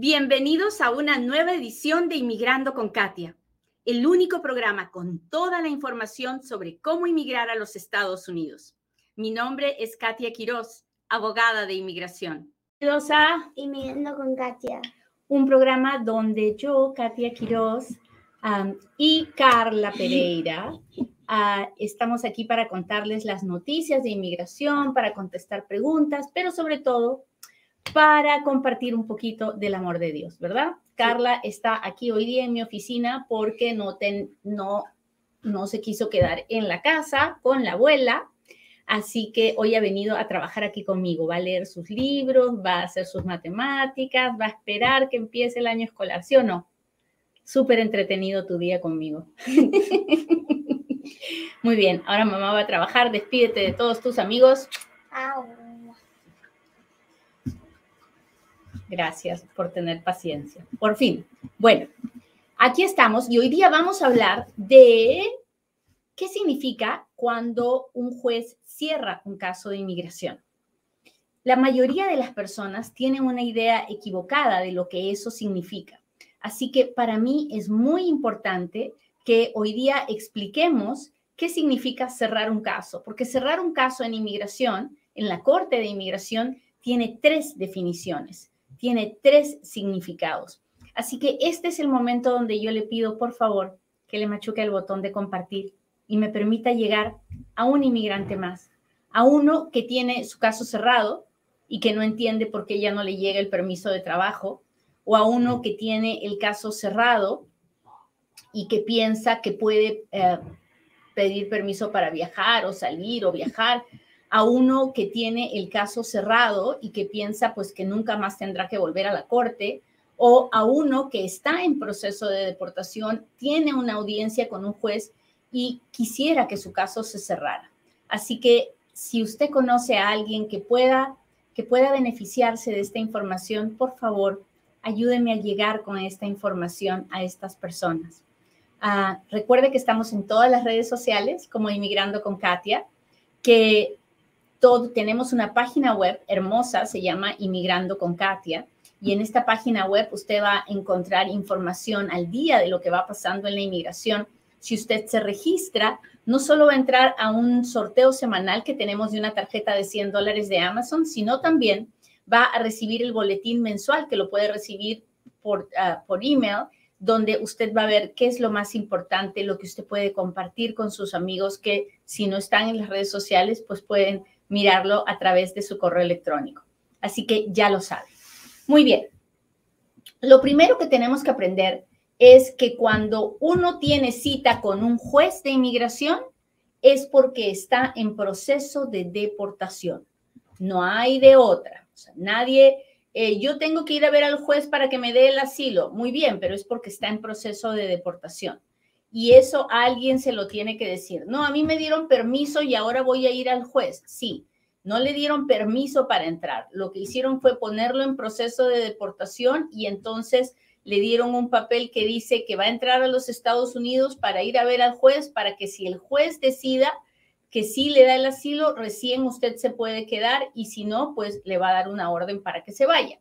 Bienvenidos a una nueva edición de Inmigrando con Katia, el único programa con toda la información sobre cómo inmigrar a los Estados Unidos. Mi nombre es Katia Quiroz, abogada de inmigración. Bienvenidos a Inmigrando con Katia, un programa donde yo, Katia Quiroz, y Carla Pereira ah, estamos aquí para contarles las noticias de inmigración, para contestar preguntas, pero sobre todo para compartir un poquito del amor de Dios, ¿verdad? Carla está aquí hoy día en mi oficina porque no, no, no se quiso quedar en la casa con la abuela, así que hoy ha venido a trabajar aquí conmigo. Va a leer sus libros, va a hacer sus matemáticas, va a esperar que empiece el año escolar, ¿sí o no? Súper entretenido tu día conmigo. Muy bien, ahora mamá va a trabajar. Despídete de todos tus amigos. Gracias por tener paciencia. Por fin. Bueno, aquí estamos y hoy día vamos a hablar de qué significa cuando un juez cierra un caso de inmigración. La mayoría de las personas tienen una idea equivocada de lo que eso significa. Así que para mí es muy importante que hoy día expliquemos qué significa cerrar un caso, porque cerrar un caso en inmigración, en la Corte de Inmigración, tiene tres definiciones, tiene tres significados. Así que este es el momento donde yo le pido, por favor, que le machuque el botón de compartir y me permita llegar a un inmigrante más, a uno que tiene su caso cerrado y que no entiende por qué ya no le llega el permiso de trabajo, o a uno que tiene el caso cerrado y que piensa que puede eh, pedir permiso para viajar o salir o viajar, a uno que tiene el caso cerrado y que piensa pues que nunca más tendrá que volver a la corte, o a uno que está en proceso de deportación, tiene una audiencia con un juez y quisiera que su caso se cerrara. Así que si usted conoce a alguien que pueda que pueda beneficiarse de esta información, por favor, ayúdeme a llegar con esta información a estas personas. Ah, recuerde que estamos en todas las redes sociales como Inmigrando con Katia, que todo, tenemos una página web hermosa, se llama Inmigrando con Katia, y en esta página web usted va a encontrar información al día de lo que va pasando en la inmigración. Si usted se registra, no solo va a entrar a un sorteo semanal que tenemos de una tarjeta de 100 dólares de Amazon, sino también va a recibir el boletín mensual que lo puede recibir por, ah, por email, donde usted va a ver qué es lo más importante, lo que usted puede compartir con sus amigos que si no están en las redes sociales, pues pueden mirarlo a través de su correo electrónico. Así que ya lo sabe. Muy bien. Lo primero que tenemos que aprender es que cuando uno tiene cita con un juez de inmigración es porque está en proceso de deportación. No hay de otra nadie, eh, yo tengo que ir a ver al juez para que me dé el asilo. Muy bien, pero es porque está en proceso de deportación. Y eso alguien se lo tiene que decir. No, a mí me dieron permiso y ahora voy a ir al juez. Sí, no le dieron permiso para entrar. Lo que hicieron fue ponerlo en proceso de deportación y entonces le dieron un papel que dice que va a entrar a los Estados Unidos para ir a ver al juez para que si el juez decida que si le da el asilo, recién usted se puede quedar y si no, pues le va a dar una orden para que se vaya.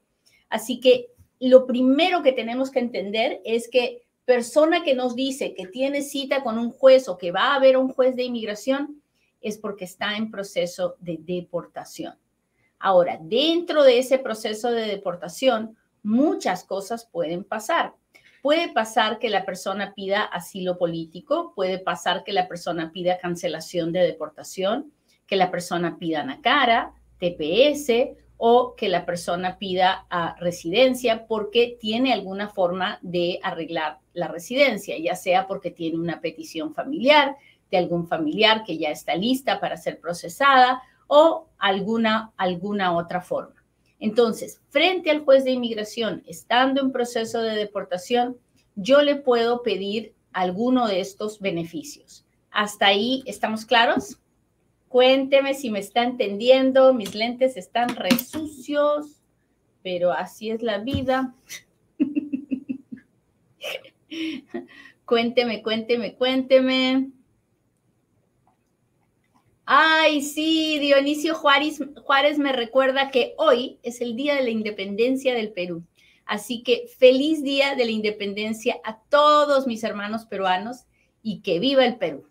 Así que lo primero que tenemos que entender es que persona que nos dice que tiene cita con un juez o que va a ver un juez de inmigración es porque está en proceso de deportación. Ahora, dentro de ese proceso de deportación, muchas cosas pueden pasar. Puede pasar que la persona pida asilo político, puede pasar que la persona pida cancelación de deportación, que la persona pida NACARA, TPS o que la persona pida a residencia porque tiene alguna forma de arreglar la residencia, ya sea porque tiene una petición familiar de algún familiar que ya está lista para ser procesada o alguna, alguna otra forma. Entonces, frente al juez de inmigración, estando en proceso de deportación, yo le puedo pedir alguno de estos beneficios. ¿Hasta ahí estamos claros? Cuénteme si me está entendiendo. Mis lentes están resucios, pero así es la vida. cuénteme, cuénteme, cuénteme. Ay, sí, Dionisio Juárez, me recuerda que hoy es el Día de la Independencia del Perú. Así que feliz día de la independencia a todos mis hermanos peruanos y que viva el Perú.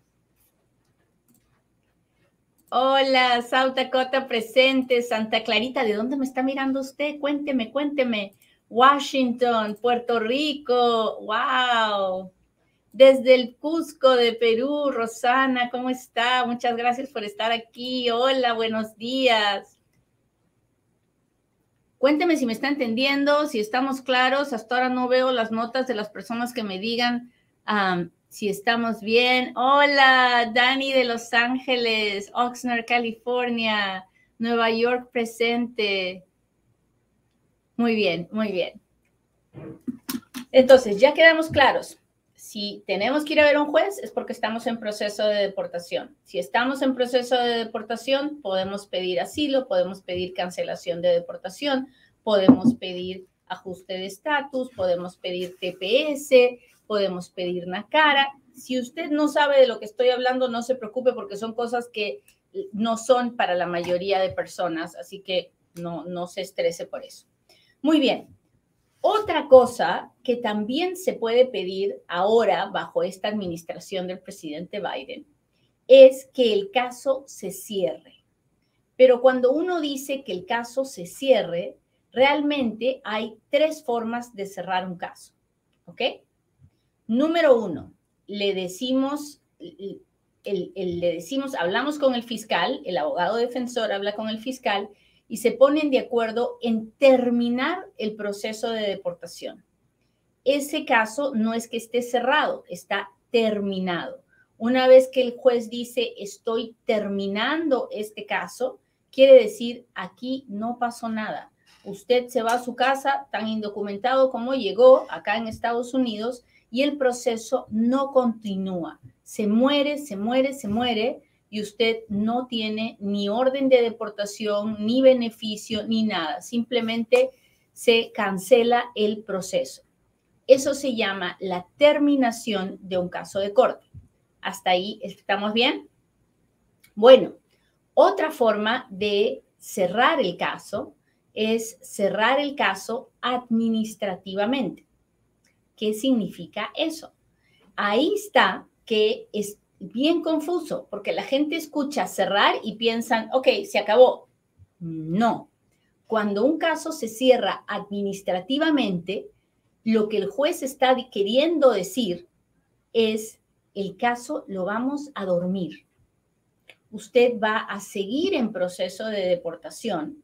Hola, Sauta Cota presente, Santa Clarita, ¿de dónde me está mirando usted? Cuénteme, cuénteme. Washington, Puerto Rico, wow. Desde el Cusco de Perú, Rosana, ¿cómo está? Muchas gracias por estar aquí. Hola, buenos días. Cuénteme si me está entendiendo, si estamos claros. Hasta ahora no veo las notas de las personas que me digan si estamos bien. Hola, Dani de Los Ángeles, Oxnard, California, Nueva York presente. Muy bien, muy bien. Entonces, ya quedamos claros. Si tenemos que ir a ver a un juez es porque estamos en proceso de deportación. Si estamos en proceso de deportación, podemos pedir asilo, podemos pedir cancelación de deportación, podemos pedir ajuste de estatus, podemos pedir TPS, podemos pedir NACARA. Si usted no sabe de lo que estoy hablando, no se preocupe porque son cosas que no son para la mayoría de personas, así que no, no se estrese por eso. Muy bien, otra cosa que también se puede pedir ahora bajo esta administración del presidente Biden es que el caso se cierre. Pero cuando uno dice que el caso se cierre, realmente hay tres formas de cerrar un caso. ¿Ok? Número uno, le decimos, le decimos, hablamos con el fiscal, el abogado defensor habla con el fiscal y se ponen de acuerdo en terminar el proceso de deportación. Ese caso no es que esté cerrado, está terminado. Una vez que el juez dice estoy terminando este caso, quiere decir aquí no pasó nada. Usted se va a su casa tan indocumentado como llegó acá en Estados Unidos y el proceso no continúa. Se muere, se muere, se muere y usted no tiene ni orden de deportación, ni beneficio, ni nada. Simplemente se cancela el proceso. Eso se llama la terminación de un caso de corte. ¿Hasta ahí estamos bien? Bueno, otra forma de cerrar el caso es cerrar el caso administrativamente. ¿Qué significa eso? Ahí está que es bien confuso, porque la gente escucha cerrar y piensan, ok, se acabó. No. Cuando un caso se cierra administrativamente, lo que el juez está queriendo decir es, el caso lo vamos a dormir. Usted va a seguir en proceso de deportación,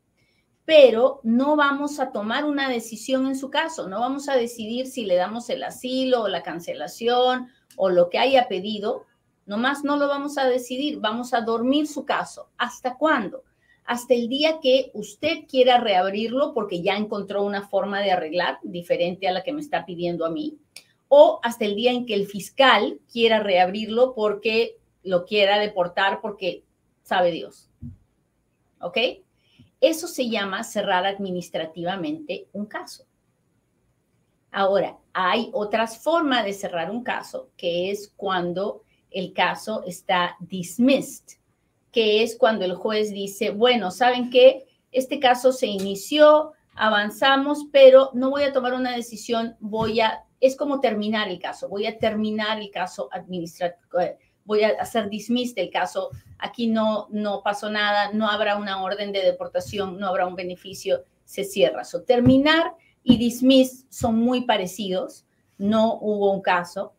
pero no vamos a tomar una decisión en su caso, no vamos a decidir si le damos el asilo o la cancelación o lo que haya pedido, Nomás no lo vamos a decidir, vamos a dormir su caso. ¿Hasta cuándo? Hasta el día que usted quiera reabrirlo porque ya encontró una forma de arreglar diferente a la que me está pidiendo a mí, o hasta el día en que el fiscal quiera reabrirlo porque lo quiera deportar porque sabe Dios. ¿Ok? Eso se llama cerrar administrativamente un caso. Ahora, hay otras formas de cerrar un caso, que es cuando el caso está dismissed, que es cuando el juez dice, bueno, ¿saben qué? Este caso se inició, avanzamos, pero no voy a tomar una decisión, voy a, es como terminar el caso, voy a terminar el caso administrativo, eh, voy a hacer dismiss del caso, aquí no, no pasó nada, no habrá una orden de deportación, no habrá un beneficio, se cierra. So, terminar y dismiss son muy parecidos, no hubo un caso.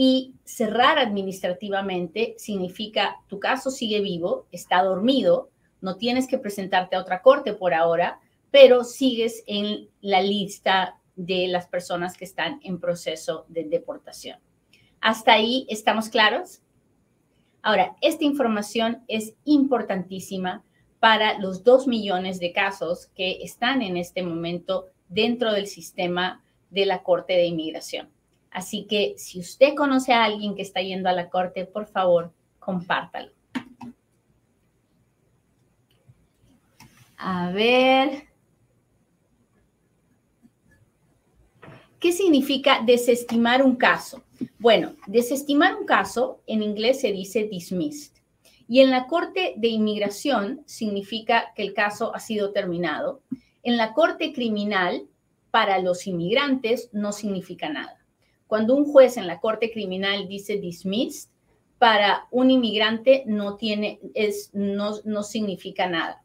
Y cerrar administrativamente significa tu caso sigue vivo, está dormido, no tienes que presentarte a otra corte por ahora, pero sigues en la lista de las personas que están en proceso de deportación. ¿Hasta ahí estamos claros? Ahora, esta información es importantísima para los dos millones de casos que están en este momento dentro del sistema de la Corte de Inmigración. Así que si usted conoce a alguien que está yendo a la corte, por favor, compártalo. A ver. ¿Qué significa desestimar un caso? Bueno, desestimar un caso en inglés se dice dismissed. Y en la Corte de Inmigración significa que el caso ha sido terminado. En la Corte Criminal para los inmigrantes no significa nada. Cuando un juez en la corte criminal dice dismissed, para un inmigrante no tiene, es, no, no significa nada.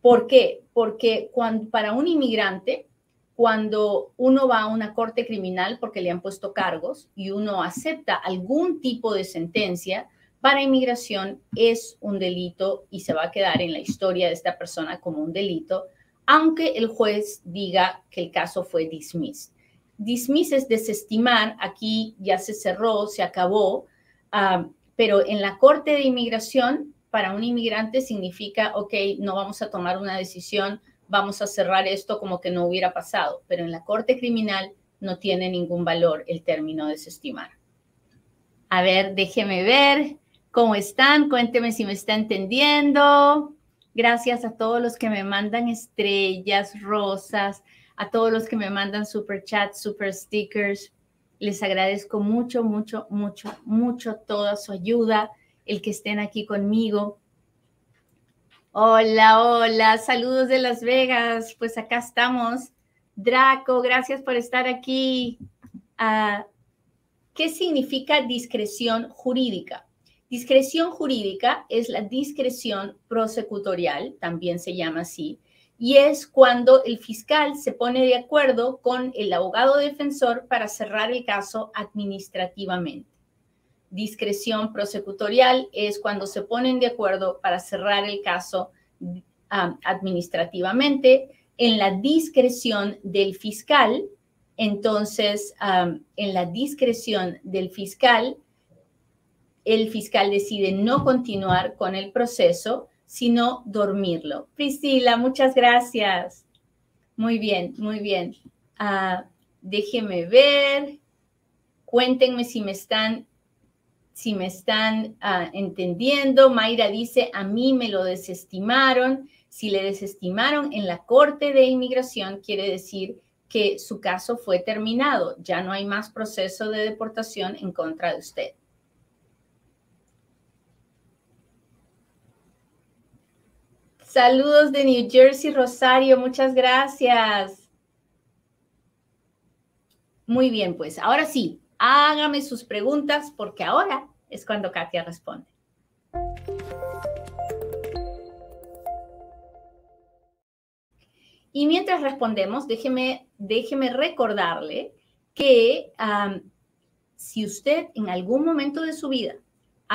¿Por qué? Porque cuando, para un inmigrante, cuando uno va a una corte criminal porque le han puesto cargos y uno acepta algún tipo de sentencia, para inmigración es un delito y se va a quedar en la historia de esta persona como un delito, aunque el juez diga que el caso fue dismissed. Dismiss es desestimar, aquí ya se cerró, se acabó, ah, pero en la corte de inmigración, para un inmigrante significa, ok, no vamos a tomar una decisión vamos a cerrar esto como que no hubiera pasado, pero en la corte criminal no tiene ningún valor el término desestimar. A ver, déjeme ver cómo están, cuénteme si me está entendiendo. Gracias a todos los que me mandan estrellas, rosas, a todos los que me mandan super chats, super stickers. Les agradezco mucho, mucho, mucho, mucho toda su ayuda, el que estén aquí conmigo. Hola, hola, saludos de Las Vegas. Pues acá estamos. Draco, gracias por estar aquí. Ah, ¿Qué significa discreción jurídica? Discreción jurídica es la discreción prosecutorial, también se llama así, y es cuando el fiscal se pone de acuerdo con el abogado defensor para cerrar el caso administrativamente discreción prosecutorial es cuando se ponen de acuerdo para cerrar el caso administrativamente en la discreción del fiscal. Entonces, en la discreción del fiscal, el fiscal decide no continuar con el proceso, sino dormirlo. Priscila, muchas gracias. Muy bien, muy bien. Uh, déjeme ver. Cuéntenme si me están si me están ah, entendiendo. Mayra dice, a mí me lo desestimaron. Si le desestimaron en la Corte de Inmigración, quiere decir que su caso fue terminado. Ya no hay más proceso de deportación en contra de usted. Saludos de New Jersey, Rosario. Muchas gracias. Muy bien, pues ahora sí, Hágame sus preguntas porque ahora es cuando Katia responde. Y mientras respondemos, déjeme, déjeme recordarle que si usted en algún momento de su vida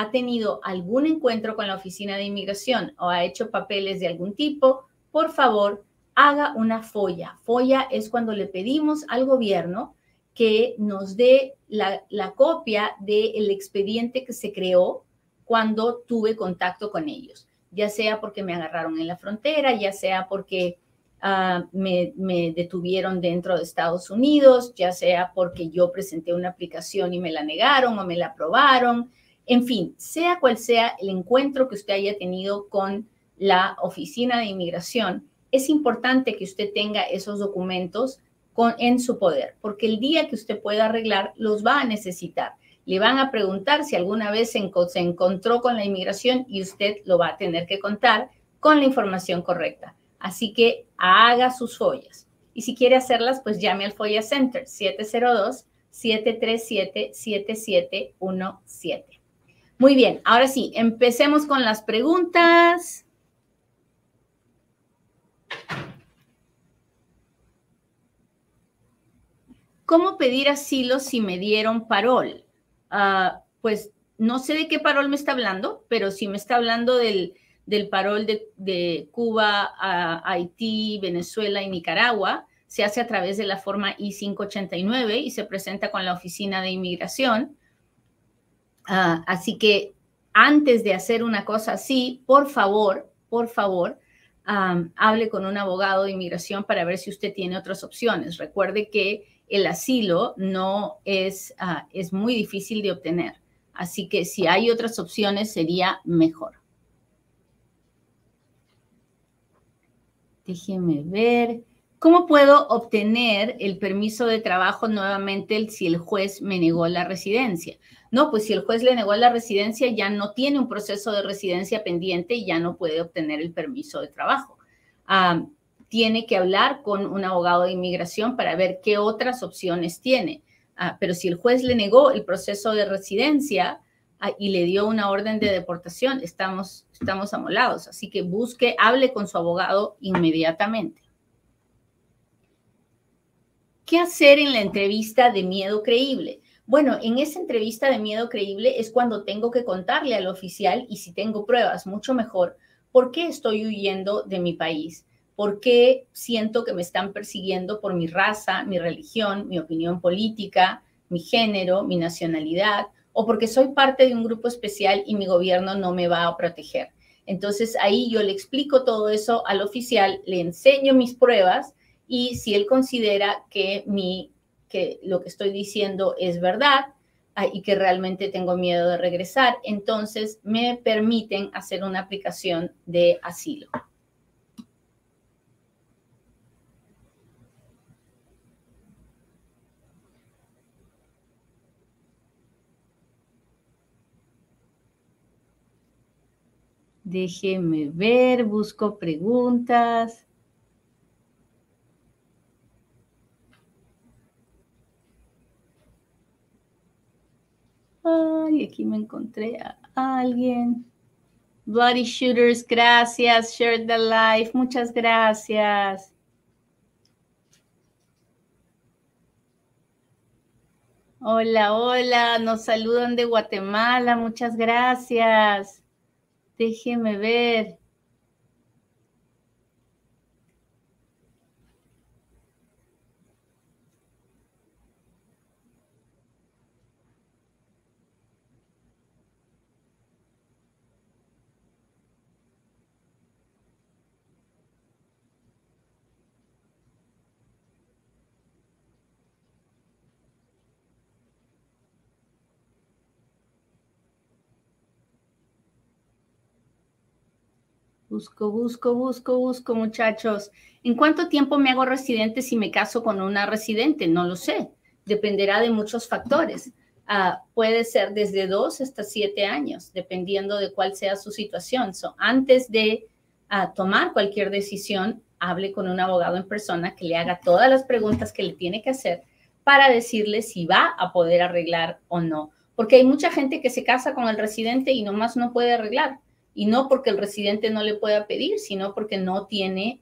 ha tenido algún encuentro con la oficina de inmigración o ha hecho papeles de algún tipo, por favor, haga una folla. Folla es cuando le pedimos al gobierno que nos dé la, copia del expediente que se creó cuando tuve contacto con ellos, ya sea porque me agarraron en la frontera, ya sea porque ah, me, detuvieron dentro de Estados Unidos, ya sea porque yo presenté una aplicación y me la negaron o me la aprobaron, en fin, sea cual sea el encuentro que usted haya tenido con la oficina de inmigración, es importante que usted tenga esos documentos en su poder, porque el día que usted pueda arreglar, los va a necesitar. Le van a preguntar si alguna vez se, encontró con la inmigración y usted lo va a tener que contar con la información correcta. Así que haga sus follas. Y si quiere hacerlas, pues llame al Folla Center 702-737-7717. Muy bien, ahora sí, empecemos con las preguntas. ¿Cómo pedir asilo si me dieron parol? Ah, pues no sé de qué parol me está hablando, pero si me está hablando del, del parol de, Cuba a Haití, Venezuela y Nicaragua, se hace a través de la forma I-589 y se presenta con la Oficina de Inmigración. Ah, así que antes de hacer una cosa así, por favor, por favor, hable con un abogado de inmigración para ver si usted tiene otras opciones. Recuerde que el asilo no es, ah, es muy difícil de obtener. Así que si hay otras opciones sería mejor. Déjeme ver. ¿Cómo puedo obtener el permiso de trabajo nuevamente si el juez me negó la residencia? No, pues si el juez le negó la residencia ya no tiene un proceso de residencia pendiente y ya no puede obtener el permiso de trabajo. Ah, tiene que hablar con un abogado de inmigración para ver qué otras opciones tiene. Ah, pero si el juez le negó el proceso de residencia ah, y le dio una orden de deportación, estamos, estamos amolados. Así que busque, hable con su abogado inmediatamente. ¿Qué hacer en la entrevista de miedo creíble? Bueno, en esa entrevista de miedo creíble es cuando tengo que contarle al oficial y si tengo pruebas, mucho mejor, por qué estoy huyendo de mi país, por qué siento que me están persiguiendo por mi raza, mi religión, mi opinión política, mi género, mi nacionalidad, o porque soy parte de un grupo especial y mi gobierno no me va a proteger. Entonces ahí yo le explico todo eso al oficial, le enseño mis pruebas y si él considera que, mi, que lo que estoy diciendo es verdad ah, y que realmente tengo miedo de regresar, entonces me permiten hacer una aplicación de asilo. Déjeme ver, busco preguntas. Ay, aquí me encontré a alguien. Bloody Shooters, gracias. Share the life, muchas gracias. Hola, hola, nos saludan de Guatemala, muchas gracias. Déjeme ver. Busco, busco, busco, busco, muchachos. ¿En cuánto tiempo me hago residente si me caso con una residente? No lo sé. Dependerá de muchos factores. Ah, puede ser desde dos hasta siete años, dependiendo de cuál sea su situación. antes de ah, tomar cualquier decisión, hable con un abogado en persona que le haga todas las preguntas que le tiene que hacer para decirle si va a poder arreglar o no. Porque hay mucha gente que se casa con el residente y nomás no puede arreglar y no porque el residente no le pueda pedir, sino porque no tiene,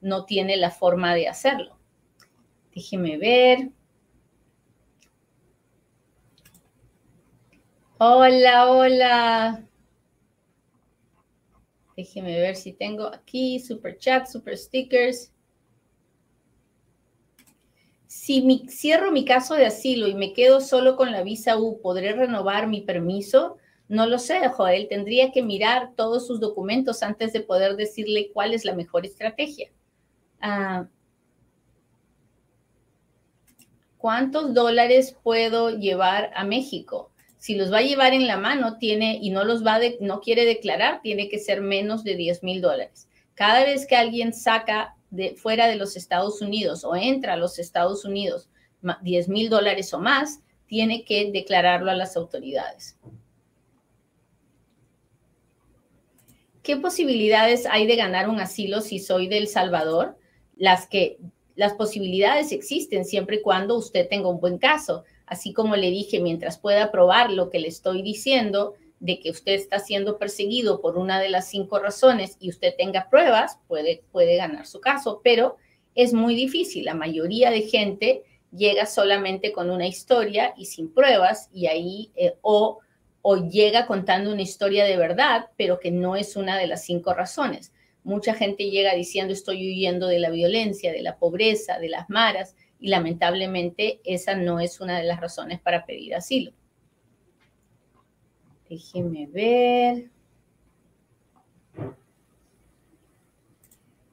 no tiene la forma de hacerlo. Déjeme ver. Hola, hola. Déjeme ver si tengo aquí super chat, super stickers. Si cierro mi caso de asilo y me quedo solo con la visa U, ¿podré renovar mi permiso? No lo sé, Joel, tendría que mirar todos sus documentos antes de poder decirle cuál es la mejor estrategia. Ah, ¿Cuántos dólares puedo llevar a México? Si los va a llevar en la mano, tiene y no los va de, no quiere declarar, tiene que ser menos de 10 mil dólares. Cada vez que alguien saca de fuera de los Estados Unidos o entra a los Estados Unidos 10 mil dólares o más, tiene que declararlo a las autoridades. ¿Qué posibilidades hay de ganar un asilo si soy de El Salvador? Las que las posibilidades existen siempre y cuando usted tenga un buen caso. Así como le dije, mientras pueda probar lo que le estoy diciendo de que usted está siendo perseguido por una de las cinco razones y usted tenga pruebas, puede, puede ganar su caso, pero es muy difícil. La mayoría de gente llega solamente con una historia y sin pruebas y ahí eh, o o llega contando una historia de verdad, pero que no es una de las cinco razones. Mucha gente llega diciendo estoy huyendo de la violencia, de la pobreza, de las maras, y lamentablemente esa no es una de las razones para pedir asilo. Déjeme ver.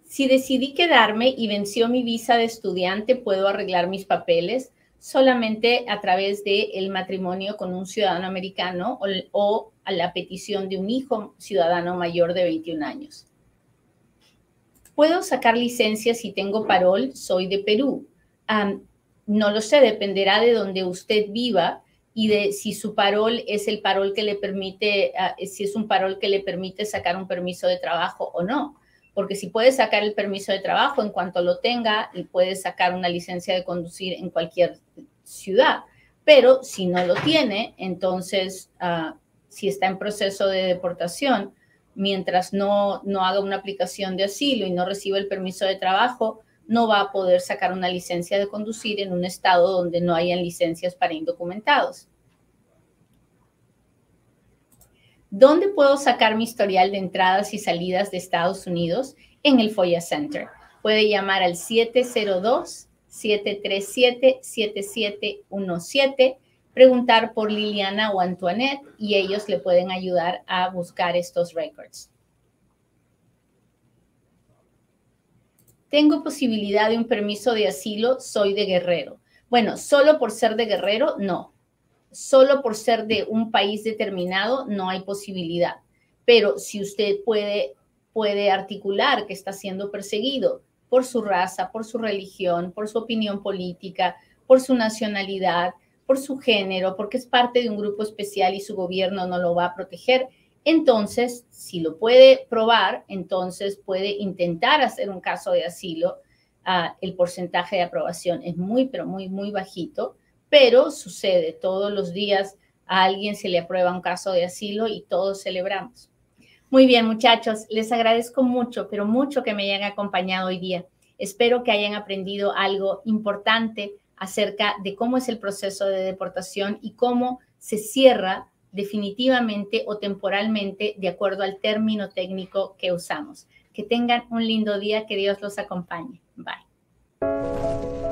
Si decidí quedarme y venció mi visa de estudiante, ¿puedo arreglar mis papeles? Solamente a través del el matrimonio con un ciudadano americano o, a la petición de un hijo ciudadano mayor de 21 años. ¿Puedo sacar licencia si tengo parol? Soy de Perú. no lo sé, dependerá de donde usted viva y de si su parol es el parol que le permite, ah, si es un parol que le permite sacar un permiso de trabajo o no. Porque si puede sacar el permiso de trabajo en cuanto lo tenga y puede sacar una licencia de conducir en cualquier ciudad, pero si no lo tiene, entonces ah, si está en proceso de deportación, mientras no, no haga una aplicación de asilo y no reciba el permiso de trabajo, no va a poder sacar una licencia de conducir en un estado donde no hayan licencias para indocumentados. ¿Dónde puedo sacar mi historial de entradas y salidas de Estados Unidos? En el FOIA Center. Puede llamar al 702-737-7717, preguntar por Liliana o Antoinette y ellos le pueden ayudar a buscar estos records. Tengo posibilidad de un permiso de asilo, soy de Guerrero. Bueno, solo por ser de Guerrero, no solo por ser de un país determinado no hay posibilidad. Pero si usted puede, puede articular que está siendo perseguido por su raza, por su religión, por su opinión política, por su nacionalidad, por su género, porque es parte de un grupo especial y su gobierno no lo va a proteger, entonces, si lo puede probar, entonces puede intentar hacer un caso de asilo. Ah, el porcentaje de aprobación es muy, pero muy, muy bajito pero sucede todos los días a alguien se le aprueba un caso de asilo y todos celebramos. Muy bien, muchachos, les agradezco mucho, pero mucho que me hayan acompañado hoy día. Espero que hayan aprendido algo importante acerca de cómo es el proceso de deportación y cómo se cierra definitivamente o temporalmente de acuerdo al término técnico que usamos. Que tengan un lindo día, que Dios los acompañe. Bye.